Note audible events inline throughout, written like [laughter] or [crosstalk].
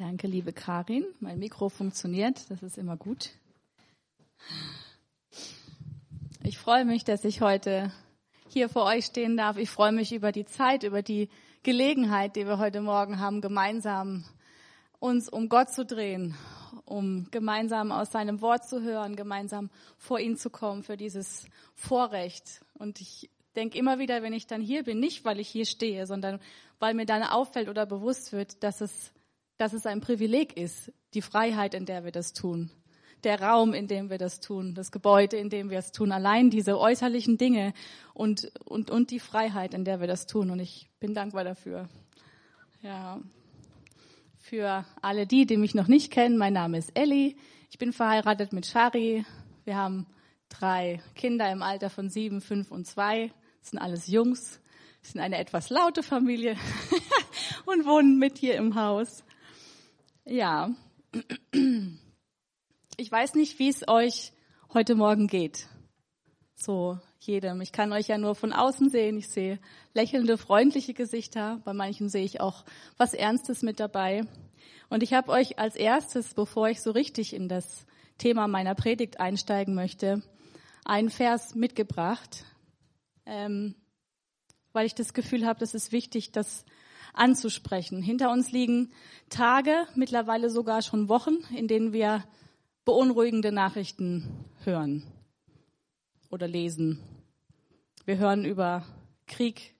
Danke, liebe Karin. Mein Mikro funktioniert, das ist immer gut. Ich freue mich, dass ich heute hier vor euch stehen darf. Ich freue mich über die Zeit, über die Gelegenheit, die wir heute Morgen haben, gemeinsam uns um Gott zu drehen, um gemeinsam aus seinem Wort zu hören, gemeinsam vor ihn zu kommen für dieses Vorrecht. Und ich denke immer wieder, wenn ich dann hier bin, nicht weil ich hier stehe, sondern weil mir dann auffällt oder bewusst wird, dass es dass es ein Privileg ist, die Freiheit, in der wir das tun, der Raum, in dem wir das tun, das Gebäude, in dem wir es tun, allein diese äußerlichen Dinge und, und, und die Freiheit, in der wir das tun. Und ich bin dankbar dafür. Ja. Für alle die, die mich noch nicht kennen, mein Name ist Elli. Ich bin verheiratet mit Shari. Wir haben drei Kinder im Alter von sieben, fünf und zwei. Das sind alles Jungs. Wir sind eine etwas laute Familie [laughs] und wohnen mit hier im Haus. Ja, ich weiß nicht, wie es euch heute Morgen geht. So jedem. Ich kann euch ja nur von außen sehen. Ich sehe lächelnde, freundliche Gesichter. Bei manchen sehe ich auch was Ernstes mit dabei. Und ich habe euch als erstes, bevor ich so richtig in das Thema meiner Predigt einsteigen möchte, einen Vers mitgebracht, ähm, weil ich das Gefühl habe, das ist wichtig, dass anzusprechen. Hinter uns liegen Tage, mittlerweile sogar schon Wochen, in denen wir beunruhigende Nachrichten hören oder lesen. Wir hören über Krieg,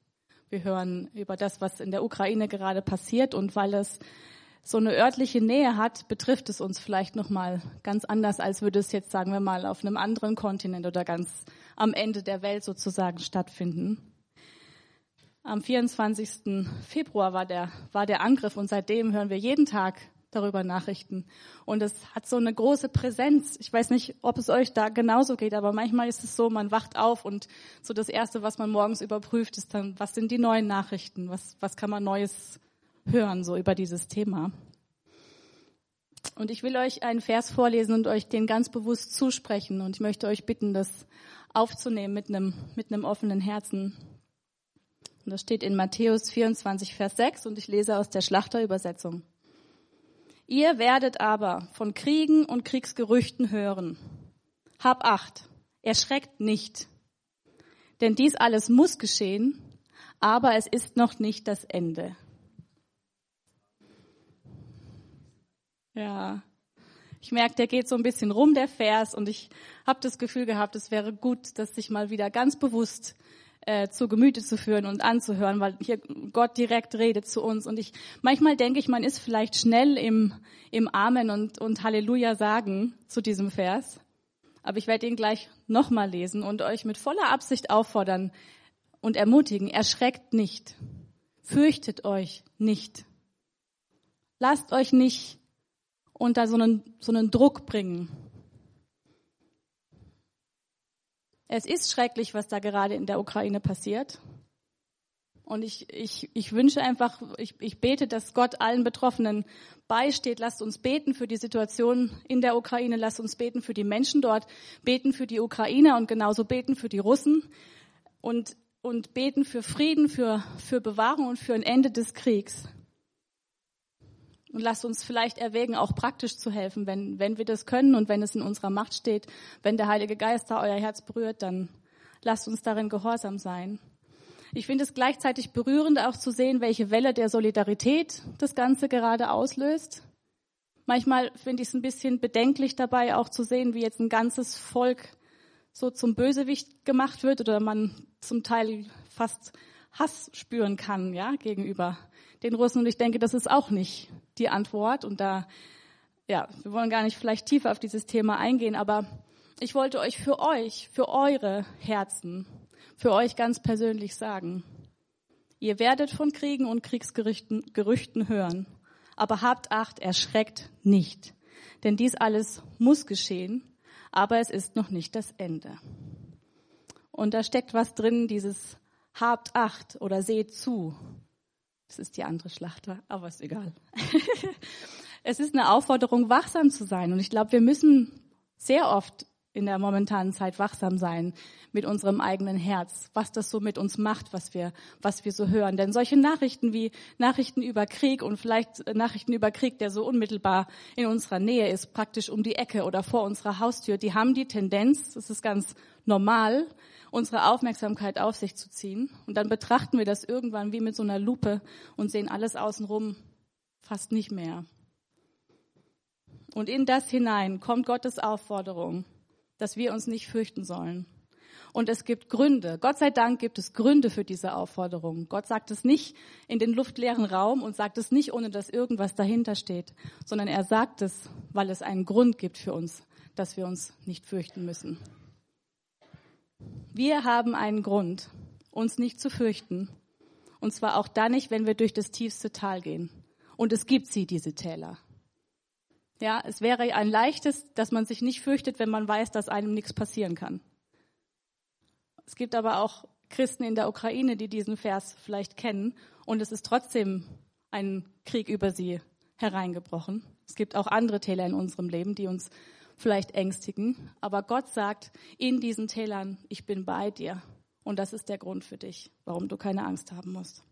wir hören über das, was in der Ukraine gerade passiert und weil es so eine örtliche Nähe hat, betrifft es uns vielleicht noch mal ganz anders, als würde es jetzt sagen wir mal auf einem anderen Kontinent oder ganz am Ende der Welt sozusagen stattfinden. Am 24. Februar war der, war der Angriff und seitdem hören wir jeden Tag darüber Nachrichten. Und es hat so eine große Präsenz. Ich weiß nicht, ob es euch da genauso geht, aber manchmal ist es so, man wacht auf und so das Erste, was man morgens überprüft, ist dann, was sind die neuen Nachrichten? Was, was kann man Neues hören, so über dieses Thema? Und ich will euch einen Vers vorlesen und euch den ganz bewusst zusprechen. Und ich möchte euch bitten, das aufzunehmen mit einem, mit einem offenen Herzen. Und das steht in Matthäus 24, Vers 6 und ich lese aus der Schlachterübersetzung. Ihr werdet aber von Kriegen und Kriegsgerüchten hören. Hab acht, erschreckt nicht. Denn dies alles muss geschehen, aber es ist noch nicht das Ende. Ja, ich merke, der geht so ein bisschen rum, der Vers, und ich habe das Gefühl gehabt, es wäre gut, dass sich mal wieder ganz bewusst äh, zu Gemüte zu führen und anzuhören, weil hier Gott direkt redet zu uns. Und ich manchmal denke ich, man ist vielleicht schnell im, im Amen und, und Halleluja sagen zu diesem Vers. Aber ich werde ihn gleich nochmal lesen und euch mit voller Absicht auffordern und ermutigen, erschreckt nicht, fürchtet euch nicht. Lasst euch nicht unter so einen, so einen Druck bringen, Es ist schrecklich, was da gerade in der Ukraine passiert. Und ich, ich, ich wünsche einfach, ich, ich bete, dass Gott allen Betroffenen beisteht. Lasst uns beten für die Situation in der Ukraine. Lasst uns beten für die Menschen dort. Beten für die Ukrainer und genauso beten für die Russen. Und, und beten für Frieden, für, für Bewahrung und für ein Ende des Kriegs. Und lasst uns vielleicht erwägen, auch praktisch zu helfen, wenn, wenn wir das können und wenn es in unserer Macht steht. Wenn der Heilige Geist da euer Herz berührt, dann lasst uns darin gehorsam sein. Ich finde es gleichzeitig berührend, auch zu sehen, welche Welle der Solidarität das Ganze gerade auslöst. Manchmal finde ich es ein bisschen bedenklich dabei, auch zu sehen, wie jetzt ein ganzes Volk so zum Bösewicht gemacht wird oder man zum Teil fast Hass spüren kann, ja, gegenüber den Russen. Und ich denke, das ist auch nicht die Antwort. Und da, ja, wir wollen gar nicht vielleicht tiefer auf dieses Thema eingehen, aber ich wollte euch für euch, für eure Herzen, für euch ganz persönlich sagen, ihr werdet von Kriegen und Kriegsgerüchten Gerüchten hören, aber habt Acht, erschreckt nicht. Denn dies alles muss geschehen, aber es ist noch nicht das Ende. Und da steckt was drin, dieses habt Acht oder seht zu. Das ist die andere Schlachter, aber ist egal. [laughs] es ist eine Aufforderung, wachsam zu sein. Und ich glaube, wir müssen sehr oft in der momentanen Zeit wachsam sein mit unserem eigenen Herz, was das so mit uns macht, was wir, was wir so hören. Denn solche Nachrichten wie Nachrichten über Krieg und vielleicht Nachrichten über Krieg, der so unmittelbar in unserer Nähe ist, praktisch um die Ecke oder vor unserer Haustür, die haben die Tendenz, das ist ganz normal, unsere Aufmerksamkeit auf sich zu ziehen. Und dann betrachten wir das irgendwann wie mit so einer Lupe und sehen alles außenrum fast nicht mehr. Und in das hinein kommt Gottes Aufforderung, dass wir uns nicht fürchten sollen. Und es gibt Gründe. Gott sei Dank gibt es Gründe für diese Aufforderung. Gott sagt es nicht in den luftleeren Raum und sagt es nicht, ohne dass irgendwas dahinter steht, sondern er sagt es, weil es einen Grund gibt für uns, dass wir uns nicht fürchten müssen. Wir haben einen Grund, uns nicht zu fürchten. Und zwar auch dann nicht, wenn wir durch das tiefste Tal gehen. Und es gibt sie, diese Täler. Ja, es wäre ein leichtes, dass man sich nicht fürchtet, wenn man weiß, dass einem nichts passieren kann. Es gibt aber auch Christen in der Ukraine, die diesen Vers vielleicht kennen und es ist trotzdem ein Krieg über sie hereingebrochen. Es gibt auch andere Täler in unserem Leben, die uns vielleicht ängstigen, aber Gott sagt in diesen Tälern, ich bin bei dir und das ist der Grund für dich, warum du keine Angst haben musst.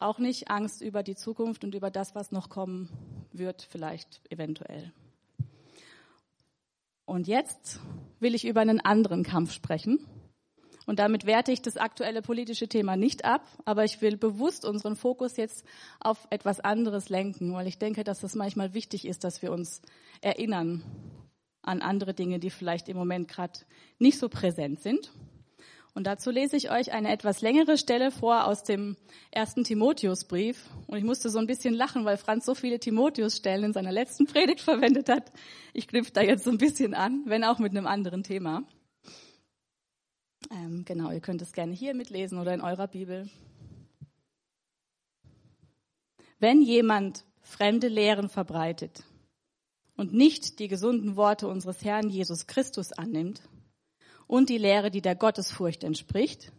Auch nicht Angst über die Zukunft und über das, was noch kommen wird, vielleicht eventuell. Und jetzt will ich über einen anderen Kampf sprechen. Und damit werte ich das aktuelle politische Thema nicht ab, aber ich will bewusst unseren Fokus jetzt auf etwas anderes lenken, weil ich denke, dass es manchmal wichtig ist, dass wir uns erinnern an andere Dinge, die vielleicht im Moment gerade nicht so präsent sind. Und dazu lese ich euch eine etwas längere Stelle vor aus dem ersten Timotheusbrief. Und ich musste so ein bisschen lachen, weil Franz so viele Timotheus-Stellen in seiner letzten Predigt verwendet hat. Ich knüpfe da jetzt so ein bisschen an, wenn auch mit einem anderen Thema. Ähm, genau, ihr könnt es gerne hier mitlesen oder in eurer Bibel. Wenn jemand fremde Lehren verbreitet und nicht die gesunden Worte unseres Herrn Jesus Christus annimmt, und die Lehre, die der Gottesfurcht entspricht,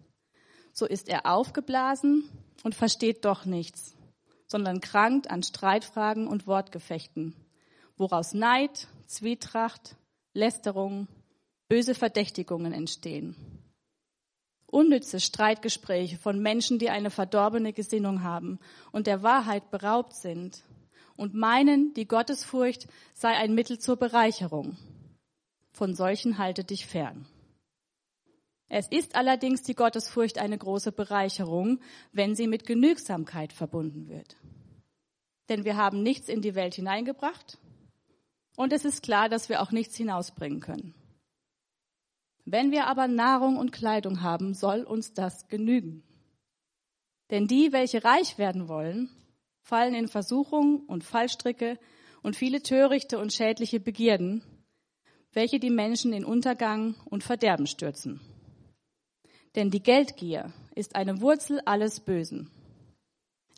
so ist er aufgeblasen und versteht doch nichts, sondern krankt an Streitfragen und Wortgefechten, woraus Neid, Zwietracht, Lästerung, böse Verdächtigungen entstehen. Unnütze Streitgespräche von Menschen, die eine verdorbene Gesinnung haben und der Wahrheit beraubt sind und meinen, die Gottesfurcht sei ein Mittel zur Bereicherung. Von solchen halte dich fern. Es ist allerdings die Gottesfurcht eine große Bereicherung, wenn sie mit Genügsamkeit verbunden wird. Denn wir haben nichts in die Welt hineingebracht und es ist klar, dass wir auch nichts hinausbringen können. Wenn wir aber Nahrung und Kleidung haben, soll uns das genügen. Denn die, welche reich werden wollen, fallen in Versuchung und Fallstricke und viele törichte und schädliche Begierden, welche die Menschen in Untergang und Verderben stürzen. Denn die Geldgier ist eine Wurzel alles Bösen.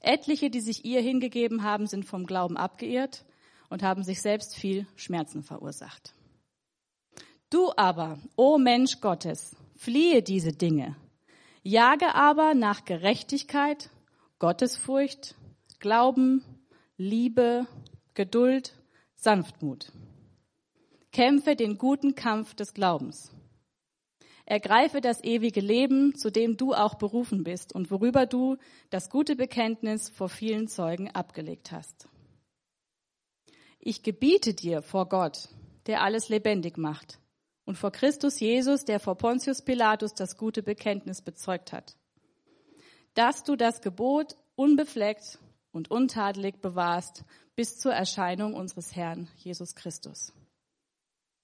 Etliche, die sich ihr hingegeben haben, sind vom Glauben abgeirrt und haben sich selbst viel Schmerzen verursacht. Du aber, o Mensch Gottes, fliehe diese Dinge, jage aber nach Gerechtigkeit, Gottesfurcht, Glauben, Liebe, Geduld, Sanftmut. Kämpfe den guten Kampf des Glaubens. Ergreife das ewige Leben, zu dem du auch berufen bist und worüber du das gute Bekenntnis vor vielen Zeugen abgelegt hast. Ich gebiete dir vor Gott, der alles lebendig macht, und vor Christus Jesus, der vor Pontius Pilatus das gute Bekenntnis bezeugt hat, dass du das Gebot unbefleckt und untadelig bewahrst bis zur Erscheinung unseres Herrn Jesus Christus.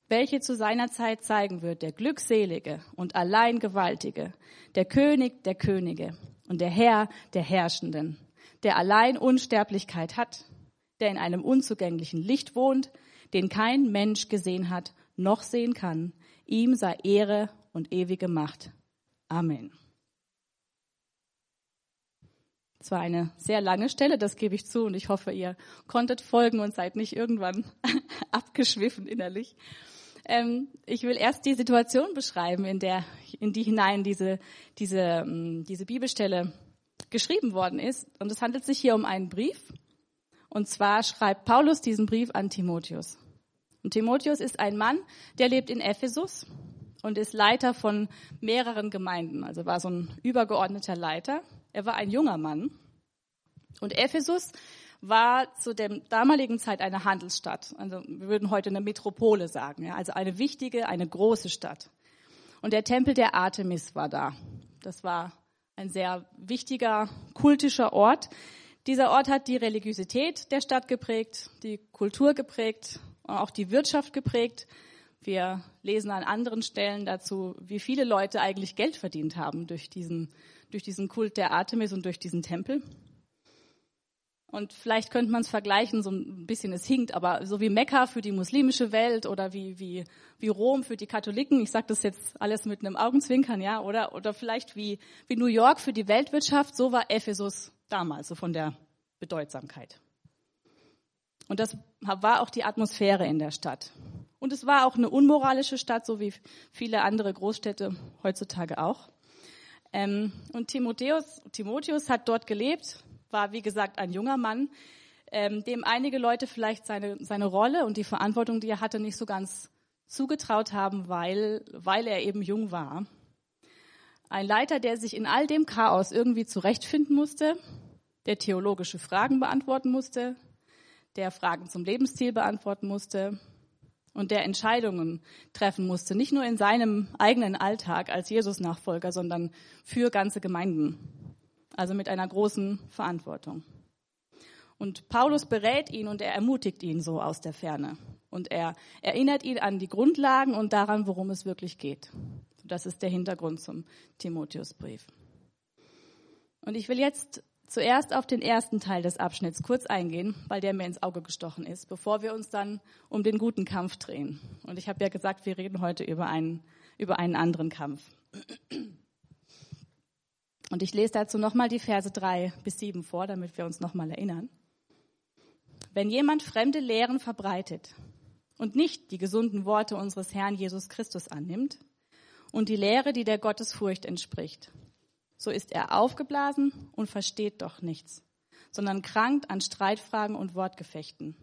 Welche zu seiner Zeit zeigen wird, der Glückselige und allein Gewaltige, der König der Könige und der Herr der Herrschenden, der allein Unsterblichkeit hat, der in einem unzugänglichen Licht wohnt, den kein Mensch gesehen hat, noch sehen kann. Ihm sei Ehre und ewige Macht. Amen. Es war eine sehr lange Stelle, das gebe ich zu, und ich hoffe, ihr konntet folgen und seid nicht irgendwann [laughs] abgeschwiffen innerlich. Ähm, ich will erst die Situation beschreiben, in der, in die hinein diese, diese, ähm, diese Bibelstelle geschrieben worden ist. Und es handelt sich hier um einen Brief. Und zwar schreibt Paulus diesen Brief an Timotheus. Und Timotheus ist ein Mann, der lebt in Ephesus und ist Leiter von mehreren Gemeinden, also war so ein übergeordneter Leiter. Er war ein junger Mann. Und Ephesus war zu der damaligen Zeit eine Handelsstadt. Also wir würden heute eine Metropole sagen, ja, also eine wichtige, eine große Stadt. Und der Tempel der Artemis war da. Das war ein sehr wichtiger kultischer Ort. Dieser Ort hat die Religiosität der Stadt geprägt, die Kultur geprägt, auch die Wirtschaft geprägt. Wir lesen an anderen Stellen dazu, wie viele Leute eigentlich Geld verdient haben durch diesen, durch diesen Kult der Artemis und durch diesen Tempel. Und vielleicht könnte man es vergleichen, so ein bisschen, es hinkt, aber so wie Mekka für die muslimische Welt oder wie, wie, wie Rom für die Katholiken, ich sage das jetzt alles mit einem Augenzwinkern, ja, oder, oder vielleicht wie, wie New York für die Weltwirtschaft, so war Ephesus damals, so von der Bedeutsamkeit. Und das war auch die Atmosphäre in der Stadt. Und es war auch eine unmoralische Stadt, so wie viele andere Großstädte heutzutage auch. Ähm, und Timotheus, Timotheus hat dort gelebt, war wie gesagt ein junger Mann, ähm, dem einige Leute vielleicht seine, seine Rolle und die Verantwortung, die er hatte, nicht so ganz zugetraut haben, weil, weil er eben jung war. Ein Leiter, der sich in all dem Chaos irgendwie zurechtfinden musste, der theologische Fragen beantworten musste, der Fragen zum Lebensstil beantworten musste, und der Entscheidungen treffen musste, nicht nur in seinem eigenen Alltag als Jesus-Nachfolger, sondern für ganze Gemeinden, also mit einer großen Verantwortung. Und Paulus berät ihn und er ermutigt ihn so aus der Ferne. Und er erinnert ihn an die Grundlagen und daran, worum es wirklich geht. Das ist der Hintergrund zum Timotheusbrief. Und ich will jetzt zuerst auf den ersten Teil des Abschnitts kurz eingehen, weil der mir ins Auge gestochen ist, bevor wir uns dann um den guten Kampf drehen. Und ich habe ja gesagt, wir reden heute über einen, über einen anderen Kampf. Und ich lese dazu nochmal die Verse drei bis sieben vor, damit wir uns nochmal erinnern. Wenn jemand fremde Lehren verbreitet und nicht die gesunden Worte unseres Herrn Jesus Christus annimmt und die Lehre, die der Gottesfurcht entspricht, so ist er aufgeblasen und versteht doch nichts, sondern krankt an Streitfragen und Wortgefechten,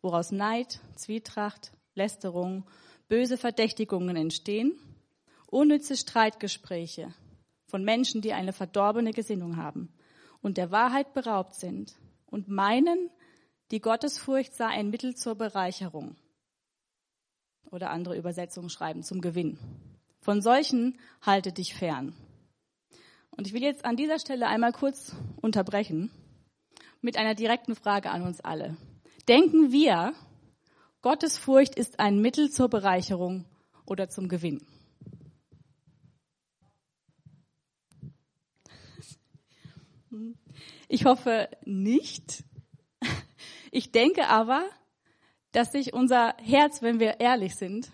woraus Neid, Zwietracht, Lästerung, böse Verdächtigungen entstehen, unnütze Streitgespräche von Menschen, die eine verdorbene Gesinnung haben und der Wahrheit beraubt sind und meinen, die Gottesfurcht sei ein Mittel zur Bereicherung. Oder andere Übersetzungen schreiben zum Gewinn. Von solchen halte dich fern. Und ich will jetzt an dieser Stelle einmal kurz unterbrechen mit einer direkten Frage an uns alle. Denken wir, Gottes Furcht ist ein Mittel zur Bereicherung oder zum Gewinn? Ich hoffe nicht. Ich denke aber, dass sich unser Herz, wenn wir ehrlich sind,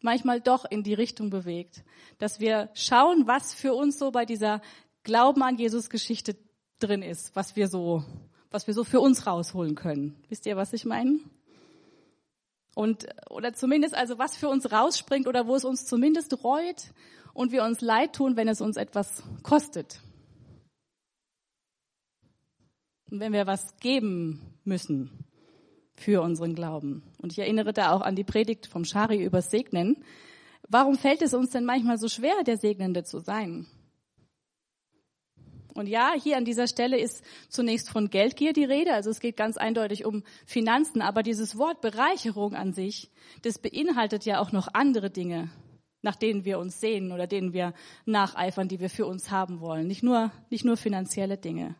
manchmal doch in die Richtung bewegt, dass wir schauen, was für uns so bei dieser Glauben an Jesus Geschichte drin ist, was wir so, was wir so für uns rausholen können. Wisst ihr, was ich meine? Und, oder zumindest also was für uns rausspringt oder wo es uns zumindest reut und wir uns leid tun, wenn es uns etwas kostet. Und wenn wir was geben müssen für unseren Glauben. Und ich erinnere da auch an die Predigt vom Schari über Segnen. Warum fällt es uns denn manchmal so schwer, der Segnende zu sein? Und ja, hier an dieser Stelle ist zunächst von Geldgier die Rede, also es geht ganz eindeutig um Finanzen, aber dieses Wort Bereicherung an sich, das beinhaltet ja auch noch andere Dinge, nach denen wir uns sehen oder denen wir nacheifern, die wir für uns haben wollen, nicht nur, nicht nur finanzielle Dinge.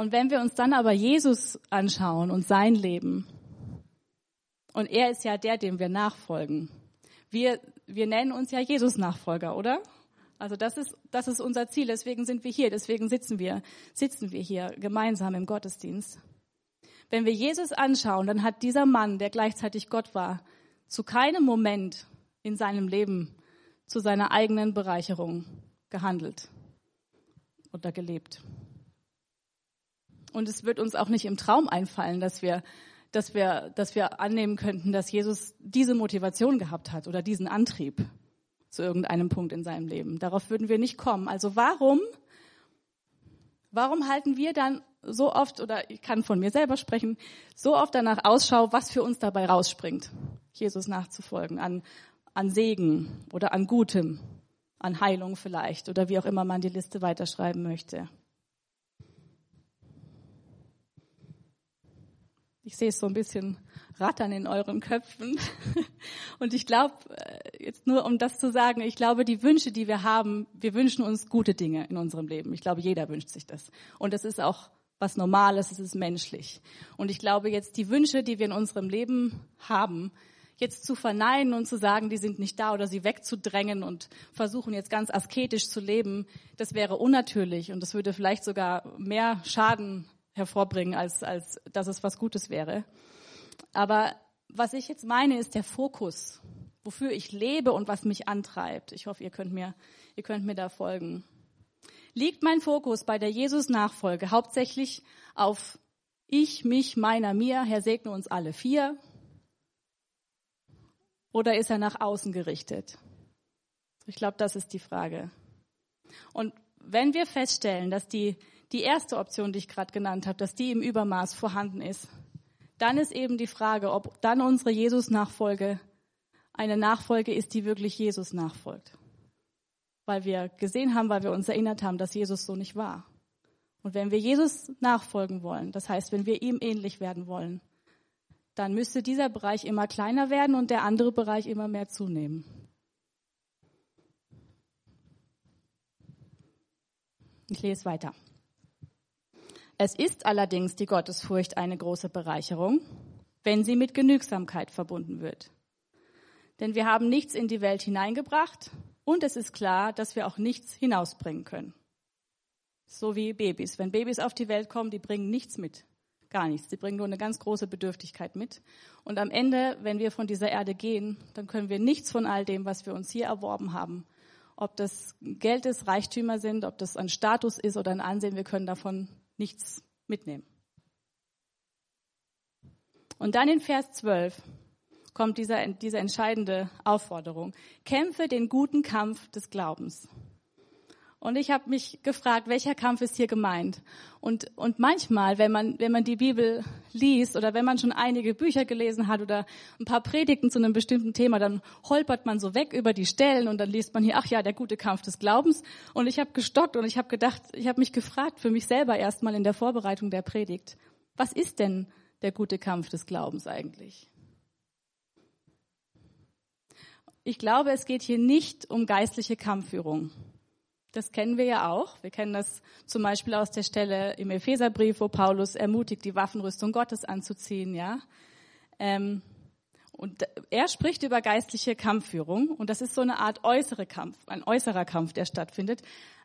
Und wenn wir uns dann aber Jesus anschauen und sein Leben, und er ist ja der, dem wir nachfolgen. Wir, wir nennen uns ja Jesus-Nachfolger, oder? Also das ist, das ist unser Ziel. Deswegen sind wir hier. Deswegen sitzen wir, sitzen wir hier gemeinsam im Gottesdienst. Wenn wir Jesus anschauen, dann hat dieser Mann, der gleichzeitig Gott war, zu keinem Moment in seinem Leben zu seiner eigenen Bereicherung gehandelt oder gelebt. Und es wird uns auch nicht im Traum einfallen, dass wir, dass wir, dass wir annehmen könnten, dass Jesus diese Motivation gehabt hat oder diesen Antrieb zu irgendeinem Punkt in seinem Leben. Darauf würden wir nicht kommen. Also warum, warum halten wir dann so oft, oder ich kann von mir selber sprechen, so oft danach Ausschau, was für uns dabei rausspringt, Jesus nachzufolgen, an, an Segen oder an Gutem, an Heilung vielleicht oder wie auch immer man die Liste weiterschreiben möchte. Ich sehe es so ein bisschen rattern in euren Köpfen. [laughs] Und ich glaube, äh, jetzt nur um das zu sagen, ich glaube, die Wünsche, die wir haben, wir wünschen uns gute Dinge in unserem Leben. Ich glaube, jeder wünscht sich das. Und das ist auch was Normales, es ist menschlich. Und ich glaube, jetzt die Wünsche, die wir in unserem Leben haben, jetzt zu verneinen und zu sagen, die sind nicht da oder sie wegzudrängen und versuchen jetzt ganz asketisch zu leben, das wäre unnatürlich und das würde vielleicht sogar mehr Schaden hervorbringen, als, als dass es was Gutes wäre. Aber was ich jetzt meine, ist der Fokus, wofür ich lebe und was mich antreibt. Ich hoffe, ihr könnt mir, ihr könnt mir da folgen. Liegt mein Fokus bei der Jesus-Nachfolge hauptsächlich auf ich, mich, meiner, mir, Herr segne uns alle vier? Oder ist er nach außen gerichtet? Ich glaube, das ist die Frage. Und wenn wir feststellen, dass die die erste Option, die ich gerade genannt habe, dass die im Übermaß vorhanden ist, dann ist eben die Frage, ob dann unsere Jesus-Nachfolge eine Nachfolge ist, die wirklich Jesus nachfolgt. Weil wir gesehen haben, weil wir uns erinnert haben, dass Jesus so nicht war. Und wenn wir Jesus nachfolgen wollen, das heißt, wenn wir ihm ähnlich werden wollen, dann müsste dieser Bereich immer kleiner werden und der andere Bereich immer mehr zunehmen. Ich lese weiter. Es ist allerdings die Gottesfurcht eine große Bereicherung, wenn sie mit Genügsamkeit verbunden wird. Denn wir haben nichts in die Welt hineingebracht und es ist klar, dass wir auch nichts hinausbringen können. So wie Babys. Wenn Babys auf die Welt kommen, die bringen nichts mit. Gar nichts. Die bringen nur eine ganz große Bedürftigkeit mit. Und am Ende, wenn wir von dieser Erde gehen, dann können wir nichts von all dem, was wir uns hier erworben haben, ob das Geld ist, Reichtümer sind, ob das ein Status ist oder ein Ansehen, wir können davon nichts mitnehmen. Und dann in Vers 12 kommt dieser, diese entscheidende Aufforderung. Kämpfe den guten Kampf des Glaubens. Und ich habe mich gefragt, welcher Kampf ist hier gemeint? Und, und manchmal, wenn man, wenn man die Bibel liest oder wenn man schon einige Bücher gelesen hat oder ein paar Predigten zu einem bestimmten Thema, dann holpert man so weg über die Stellen und dann liest man hier, ach ja, der gute Kampf des Glaubens. Und ich habe gestockt und ich habe gedacht, ich habe mich gefragt für mich selber erstmal in der Vorbereitung der Predigt, was ist denn der gute Kampf des Glaubens eigentlich? Ich glaube, es geht hier nicht um geistliche Kampfführung. Das kennen wir ja auch. Wir kennen das zum Beispiel aus der Stelle im Epheserbrief, wo Paulus ermutigt, die Waffenrüstung Gottes anzuziehen, ja. Ähm, und er spricht über geistliche Kampfführung und das ist so eine Art äußere Kampf, ein äußerer Kampf, der stattfindet.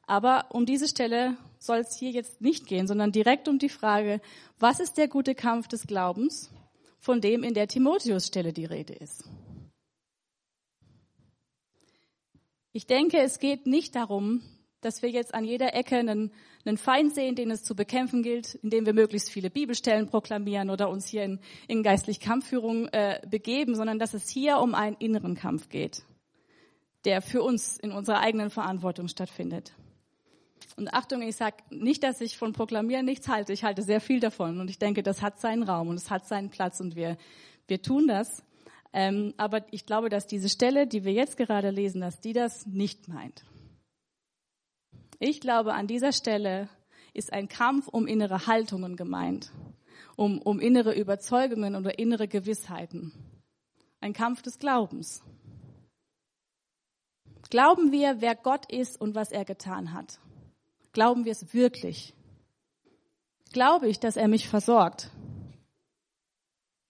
Aber um diese Stelle soll es hier jetzt nicht gehen, sondern direkt um die Frage, was ist der gute Kampf des Glaubens, von dem in der Timotheus-Stelle die Rede ist. Ich denke, es geht nicht darum, dass wir jetzt an jeder Ecke einen, einen Feind sehen, den es zu bekämpfen gilt, indem wir möglichst viele Bibelstellen proklamieren oder uns hier in, in geistlich Kampfführung äh, begeben, sondern dass es hier um einen inneren Kampf geht, der für uns in unserer eigenen Verantwortung stattfindet. Und Achtung, ich sage nicht, dass ich von Proklamieren nichts halte. Ich halte sehr viel davon und ich denke, das hat seinen Raum und es hat seinen Platz und wir, wir tun das. Ähm, aber ich glaube, dass diese Stelle, die wir jetzt gerade lesen, dass die das nicht meint. Ich glaube, an dieser Stelle ist ein Kampf um innere Haltungen gemeint, um, um innere Überzeugungen oder innere Gewissheiten. Ein Kampf des Glaubens. Glauben wir, wer Gott ist und was er getan hat? Glauben wir es wirklich? Glaube ich, dass er mich versorgt?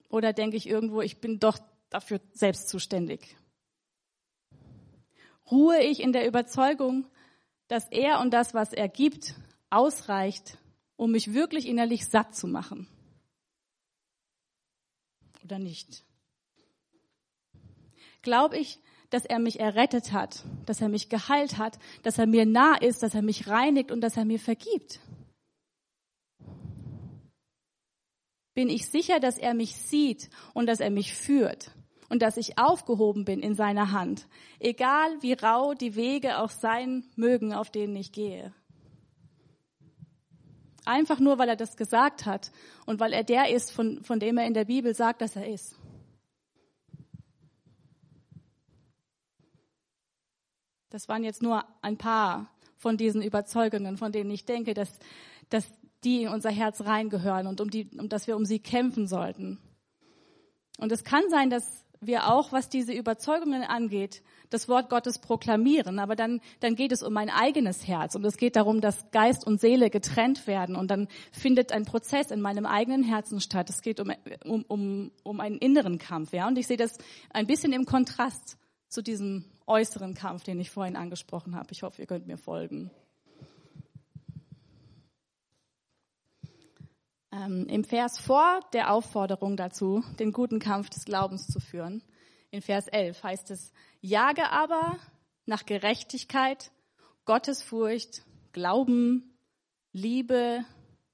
Oder denke ich irgendwo, ich bin doch dafür selbst zuständig? Ruhe ich in der Überzeugung, dass er und das, was er gibt, ausreicht, um mich wirklich innerlich satt zu machen? Oder nicht? Glaube ich, dass er mich errettet hat, dass er mich geheilt hat, dass er mir nah ist, dass er mich reinigt und dass er mir vergibt? Bin ich sicher, dass er mich sieht und dass er mich führt? Und dass ich aufgehoben bin in seiner Hand, egal wie rau die Wege auch sein mögen, auf denen ich gehe. Einfach nur, weil er das gesagt hat und weil er der ist, von, von dem er in der Bibel sagt, dass er ist. Das waren jetzt nur ein paar von diesen Überzeugungen, von denen ich denke, dass, dass die in unser Herz reingehören und um die, um dass wir um sie kämpfen sollten. Und es kann sein, dass wir auch, was diese Überzeugungen angeht, das Wort Gottes proklamieren, aber dann, dann geht es um mein eigenes Herz und es geht darum, dass Geist und Seele getrennt werden und dann findet ein Prozess in meinem eigenen Herzen statt. Es geht um, um, um, um einen inneren Kampf, ja, und ich sehe das ein bisschen im Kontrast zu diesem äußeren Kampf, den ich vorhin angesprochen habe. Ich hoffe, ihr könnt mir folgen. Ähm, Im Vers vor der Aufforderung dazu, den guten Kampf des Glaubens zu führen, in Vers 11 heißt es, jage aber nach Gerechtigkeit, Gottesfurcht, Glauben, Liebe,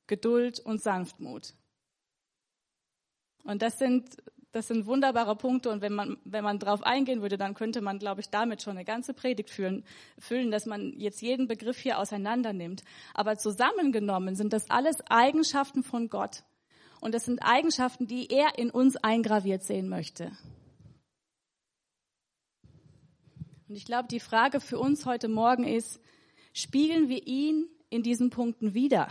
Geduld und Sanftmut. Und das sind das sind wunderbare Punkte und wenn man, wenn man drauf eingehen würde, dann könnte man, glaube ich, damit schon eine ganze Predigt füllen, füllen, dass man jetzt jeden Begriff hier auseinander nimmt. Aber zusammengenommen sind das alles Eigenschaften von Gott. Und das sind Eigenschaften, die er in uns eingraviert sehen möchte. Und ich glaube, die Frage für uns heute Morgen ist, spiegeln wir ihn in diesen Punkten wieder?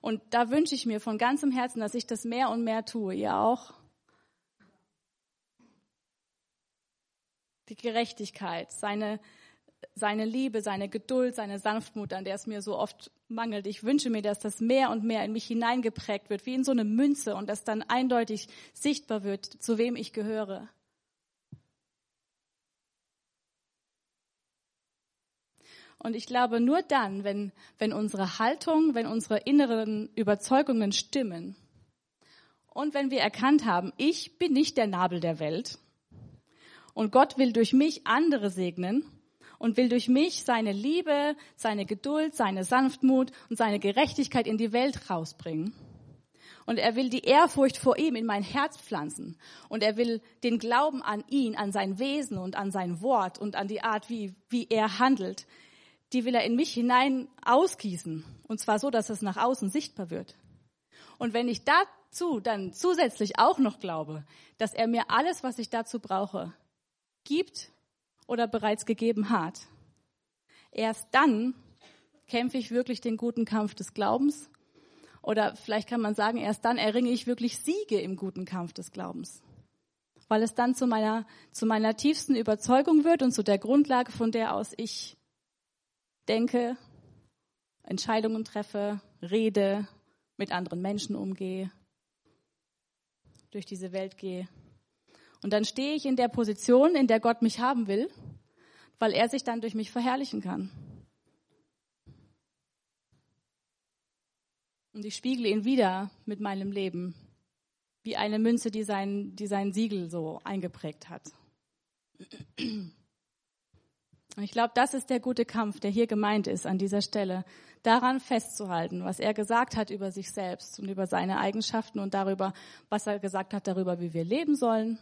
Und da wünsche ich mir von ganzem Herzen, dass ich das mehr und mehr tue. Ihr auch? Die Gerechtigkeit, seine, seine Liebe, seine Geduld, seine Sanftmut, an der es mir so oft mangelt. Ich wünsche mir, dass das mehr und mehr in mich hineingeprägt wird, wie in so eine Münze und dass dann eindeutig sichtbar wird, zu wem ich gehöre. Und ich glaube, nur dann, wenn, wenn unsere Haltung, wenn unsere inneren Überzeugungen stimmen und wenn wir erkannt haben, ich bin nicht der Nabel der Welt, und Gott will durch mich andere segnen und will durch mich seine Liebe, seine Geduld, seine Sanftmut und seine Gerechtigkeit in die Welt rausbringen. Und er will die Ehrfurcht vor ihm in mein Herz pflanzen. Und er will den Glauben an ihn, an sein Wesen und an sein Wort und an die Art, wie, wie er handelt, die will er in mich hinein ausgießen. Und zwar so, dass es nach außen sichtbar wird. Und wenn ich dazu dann zusätzlich auch noch glaube, dass er mir alles, was ich dazu brauche, gibt oder bereits gegeben hat. Erst dann kämpfe ich wirklich den guten Kampf des Glaubens. Oder vielleicht kann man sagen, erst dann erringe ich wirklich Siege im guten Kampf des Glaubens. Weil es dann zu meiner, zu meiner tiefsten Überzeugung wird und zu der Grundlage, von der aus ich denke, Entscheidungen treffe, rede, mit anderen Menschen umgehe, durch diese Welt gehe. Und dann stehe ich in der Position, in der Gott mich haben will, weil er sich dann durch mich verherrlichen kann. Und ich spiegle ihn wieder mit meinem Leben, wie eine Münze, die sein, die sein Siegel so eingeprägt hat. Und ich glaube, das ist der gute Kampf, der hier gemeint ist an dieser Stelle, daran festzuhalten, was er gesagt hat über sich selbst und über seine Eigenschaften und darüber, was er gesagt hat darüber, wie wir leben sollen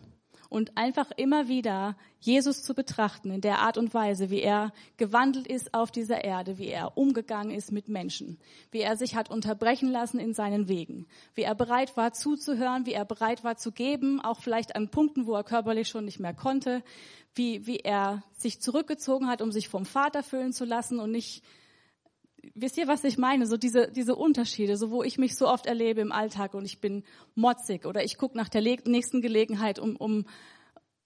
und einfach immer wieder Jesus zu betrachten in der Art und Weise, wie er gewandelt ist auf dieser Erde, wie er umgegangen ist mit Menschen, wie er sich hat unterbrechen lassen in seinen Wegen, wie er bereit war zuzuhören, wie er bereit war zu geben, auch vielleicht an Punkten, wo er körperlich schon nicht mehr konnte, wie, wie er sich zurückgezogen hat, um sich vom Vater füllen zu lassen und nicht wisst ihr, was ich meine? So diese, diese Unterschiede, so wo ich mich so oft erlebe im Alltag und ich bin motzig oder ich gucke nach der nächsten Gelegenheit, um, um,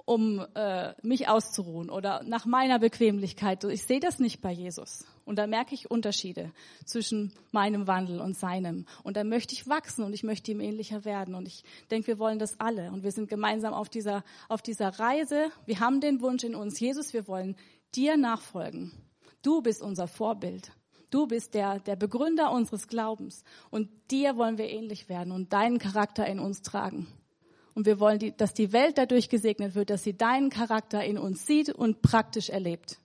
um äh, mich auszuruhen oder nach meiner Bequemlichkeit. Ich sehe das nicht bei Jesus. Und da merke ich Unterschiede zwischen meinem Wandel und seinem. Und da möchte ich wachsen und ich möchte ihm ähnlicher werden. Und ich denke, wir wollen das alle. Und wir sind gemeinsam auf dieser, auf dieser Reise. Wir haben den Wunsch in uns, Jesus, wir wollen dir nachfolgen. Du bist unser Vorbild. Du bist der, der Begründer unseres Glaubens und dir wollen wir ähnlich werden und deinen Charakter in uns tragen. Und wir wollen, die, dass die Welt dadurch gesegnet wird, dass sie deinen Charakter in uns sieht und praktisch erlebt.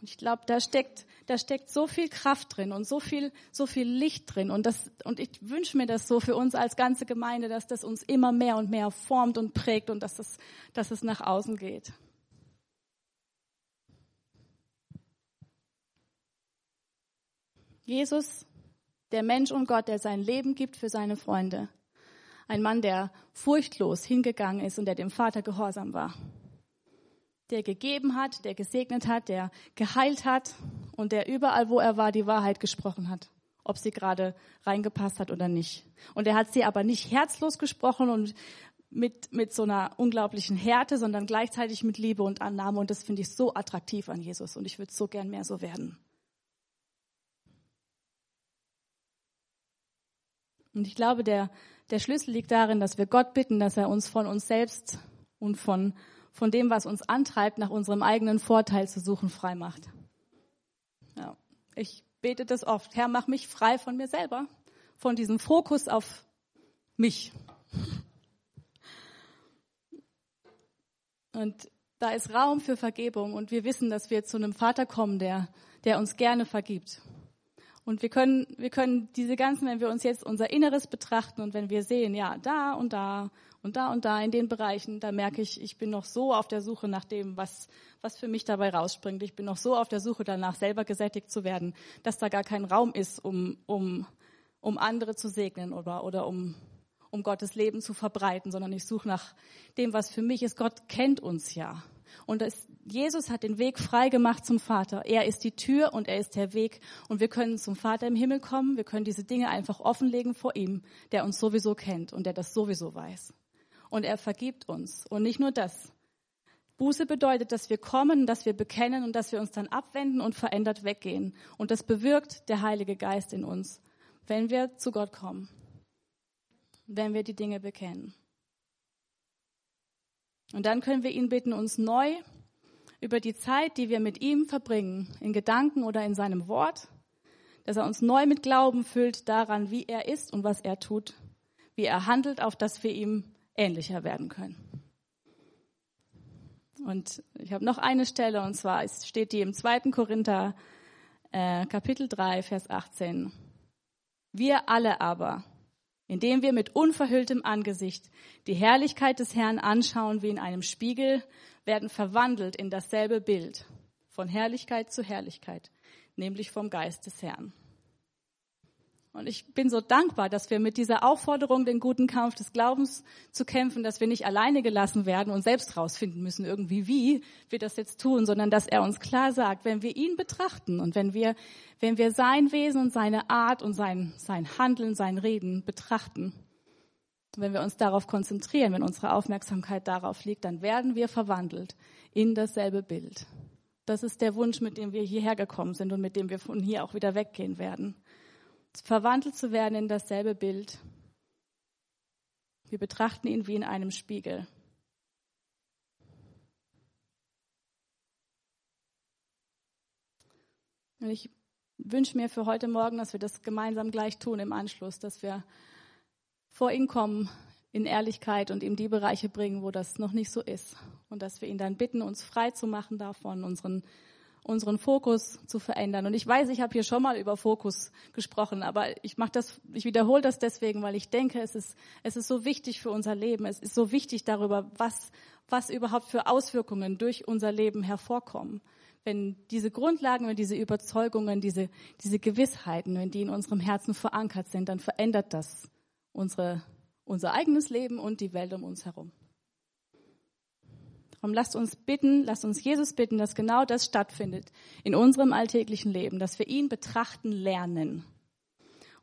Ich glaube, da steckt, da steckt so viel Kraft drin und so viel, so viel Licht drin. Und das, und ich wünsche mir das so für uns als ganze Gemeinde, dass das uns immer mehr und mehr formt und prägt und dass es, dass es nach außen geht. Jesus, der Mensch und Gott, der sein Leben gibt für seine Freunde. Ein Mann, der furchtlos hingegangen ist und der dem Vater gehorsam war. Der gegeben hat, der gesegnet hat, der geheilt hat und der überall, wo er war, die Wahrheit gesprochen hat. Ob sie gerade reingepasst hat oder nicht. Und er hat sie aber nicht herzlos gesprochen und mit, mit so einer unglaublichen Härte, sondern gleichzeitig mit Liebe und Annahme. Und das finde ich so attraktiv an Jesus. Und ich würde so gern mehr so werden. Und ich glaube, der, der Schlüssel liegt darin, dass wir Gott bitten, dass er uns von uns selbst und von, von dem, was uns antreibt, nach unserem eigenen Vorteil zu suchen, frei macht. Ja, ich bete das oft. Herr, mach mich frei von mir selber, von diesem Fokus auf mich. Und da ist Raum für Vergebung und wir wissen, dass wir zu einem Vater kommen, der, der uns gerne vergibt. Und wir können, wir können diese ganzen, wenn wir uns jetzt unser Inneres betrachten und wenn wir sehen, ja, da und da und da und da in den Bereichen, da merke ich, ich bin noch so auf der Suche nach dem, was, was für mich dabei rausspringt. Ich bin noch so auf der Suche danach, selber gesättigt zu werden, dass da gar kein Raum ist, um, um, um andere zu segnen oder, oder um, um Gottes Leben zu verbreiten, sondern ich suche nach dem, was für mich ist. Gott kennt uns ja. Und das, Jesus hat den Weg frei gemacht zum Vater. Er ist die Tür und er ist der Weg. Und wir können zum Vater im Himmel kommen. Wir können diese Dinge einfach offenlegen vor ihm, der uns sowieso kennt und der das sowieso weiß. Und er vergibt uns. Und nicht nur das. Buße bedeutet, dass wir kommen, dass wir bekennen und dass wir uns dann abwenden und verändert weggehen. Und das bewirkt der Heilige Geist in uns, wenn wir zu Gott kommen, wenn wir die Dinge bekennen. Und dann können wir ihn bitten, uns neu über die Zeit, die wir mit ihm verbringen, in Gedanken oder in seinem Wort, dass er uns neu mit Glauben füllt daran, wie er ist und was er tut, wie er handelt, auf dass wir ihm ähnlicher werden können. Und ich habe noch eine Stelle, und zwar steht die im 2. Korinther äh, Kapitel 3, Vers 18. Wir alle aber, indem wir mit unverhülltem Angesicht die Herrlichkeit des Herrn anschauen wie in einem Spiegel, werden verwandelt in dasselbe Bild, von Herrlichkeit zu Herrlichkeit, nämlich vom Geist des Herrn. Und ich bin so dankbar, dass wir mit dieser Aufforderung, den guten Kampf des Glaubens zu kämpfen, dass wir nicht alleine gelassen werden und selbst rausfinden müssen, irgendwie wie wir das jetzt tun, sondern dass er uns klar sagt, wenn wir ihn betrachten und wenn wir, wenn wir sein Wesen und seine Art und sein, sein Handeln, sein Reden betrachten, wenn wir uns darauf konzentrieren, wenn unsere Aufmerksamkeit darauf liegt, dann werden wir verwandelt in dasselbe Bild. Das ist der Wunsch, mit dem wir hierher gekommen sind und mit dem wir von hier auch wieder weggehen werden verwandelt zu werden in dasselbe Bild. Wir betrachten ihn wie in einem Spiegel. Und ich wünsche mir für heute Morgen, dass wir das gemeinsam gleich tun im Anschluss, dass wir vor ihn kommen in Ehrlichkeit und ihm die Bereiche bringen, wo das noch nicht so ist. Und dass wir ihn dann bitten, uns frei zu machen davon, unseren unseren Fokus zu verändern. Und ich weiß, ich habe hier schon mal über Fokus gesprochen, aber ich mache das, ich wiederhole das deswegen, weil ich denke, es ist, es ist so wichtig für unser Leben. Es ist so wichtig darüber, was, was überhaupt für Auswirkungen durch unser Leben hervorkommen. Wenn diese Grundlagen, wenn diese Überzeugungen, diese, diese Gewissheiten, wenn die in unserem Herzen verankert sind, dann verändert das unsere, unser eigenes Leben und die Welt um uns herum. Darum lasst uns bitten, lasst uns Jesus bitten, dass genau das stattfindet in unserem alltäglichen Leben, dass wir ihn betrachten lernen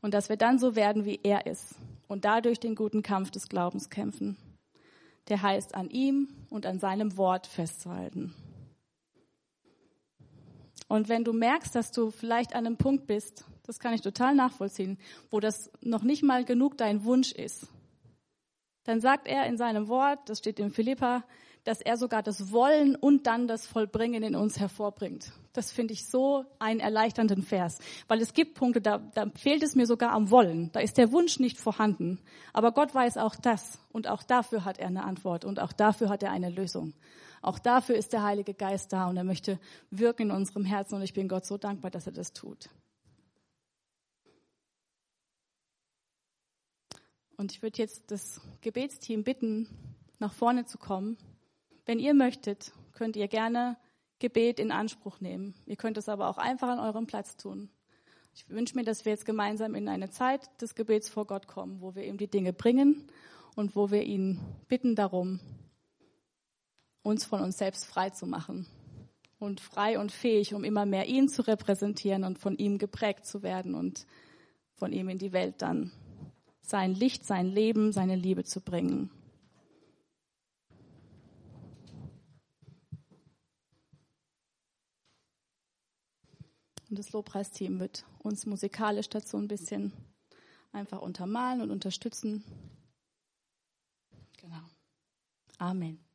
und dass wir dann so werden, wie er ist und dadurch den guten Kampf des Glaubens kämpfen. Der heißt, an ihm und an seinem Wort festzuhalten. Und wenn du merkst, dass du vielleicht an einem Punkt bist, das kann ich total nachvollziehen, wo das noch nicht mal genug dein Wunsch ist, dann sagt er in seinem Wort, das steht in Philippa, dass er sogar das Wollen und dann das Vollbringen in uns hervorbringt. Das finde ich so einen erleichternden Vers, weil es gibt Punkte, da, da fehlt es mir sogar am Wollen. Da ist der Wunsch nicht vorhanden. Aber Gott weiß auch das und auch dafür hat er eine Antwort und auch dafür hat er eine Lösung. Auch dafür ist der Heilige Geist da und er möchte wirken in unserem Herzen und ich bin Gott so dankbar, dass er das tut. Und ich würde jetzt das Gebetsteam bitten, nach vorne zu kommen. Wenn ihr möchtet, könnt ihr gerne Gebet in Anspruch nehmen. Ihr könnt es aber auch einfach an eurem Platz tun. Ich wünsche mir, dass wir jetzt gemeinsam in eine Zeit des Gebets vor Gott kommen, wo wir ihm die Dinge bringen und wo wir ihn bitten darum, uns von uns selbst frei zu machen und frei und fähig, um immer mehr ihn zu repräsentieren und von ihm geprägt zu werden und von ihm in die Welt dann sein Licht, sein Leben, seine Liebe zu bringen. Und das Lobpreisteam wird uns musikalisch dazu ein bisschen einfach untermalen und unterstützen. Genau. Amen.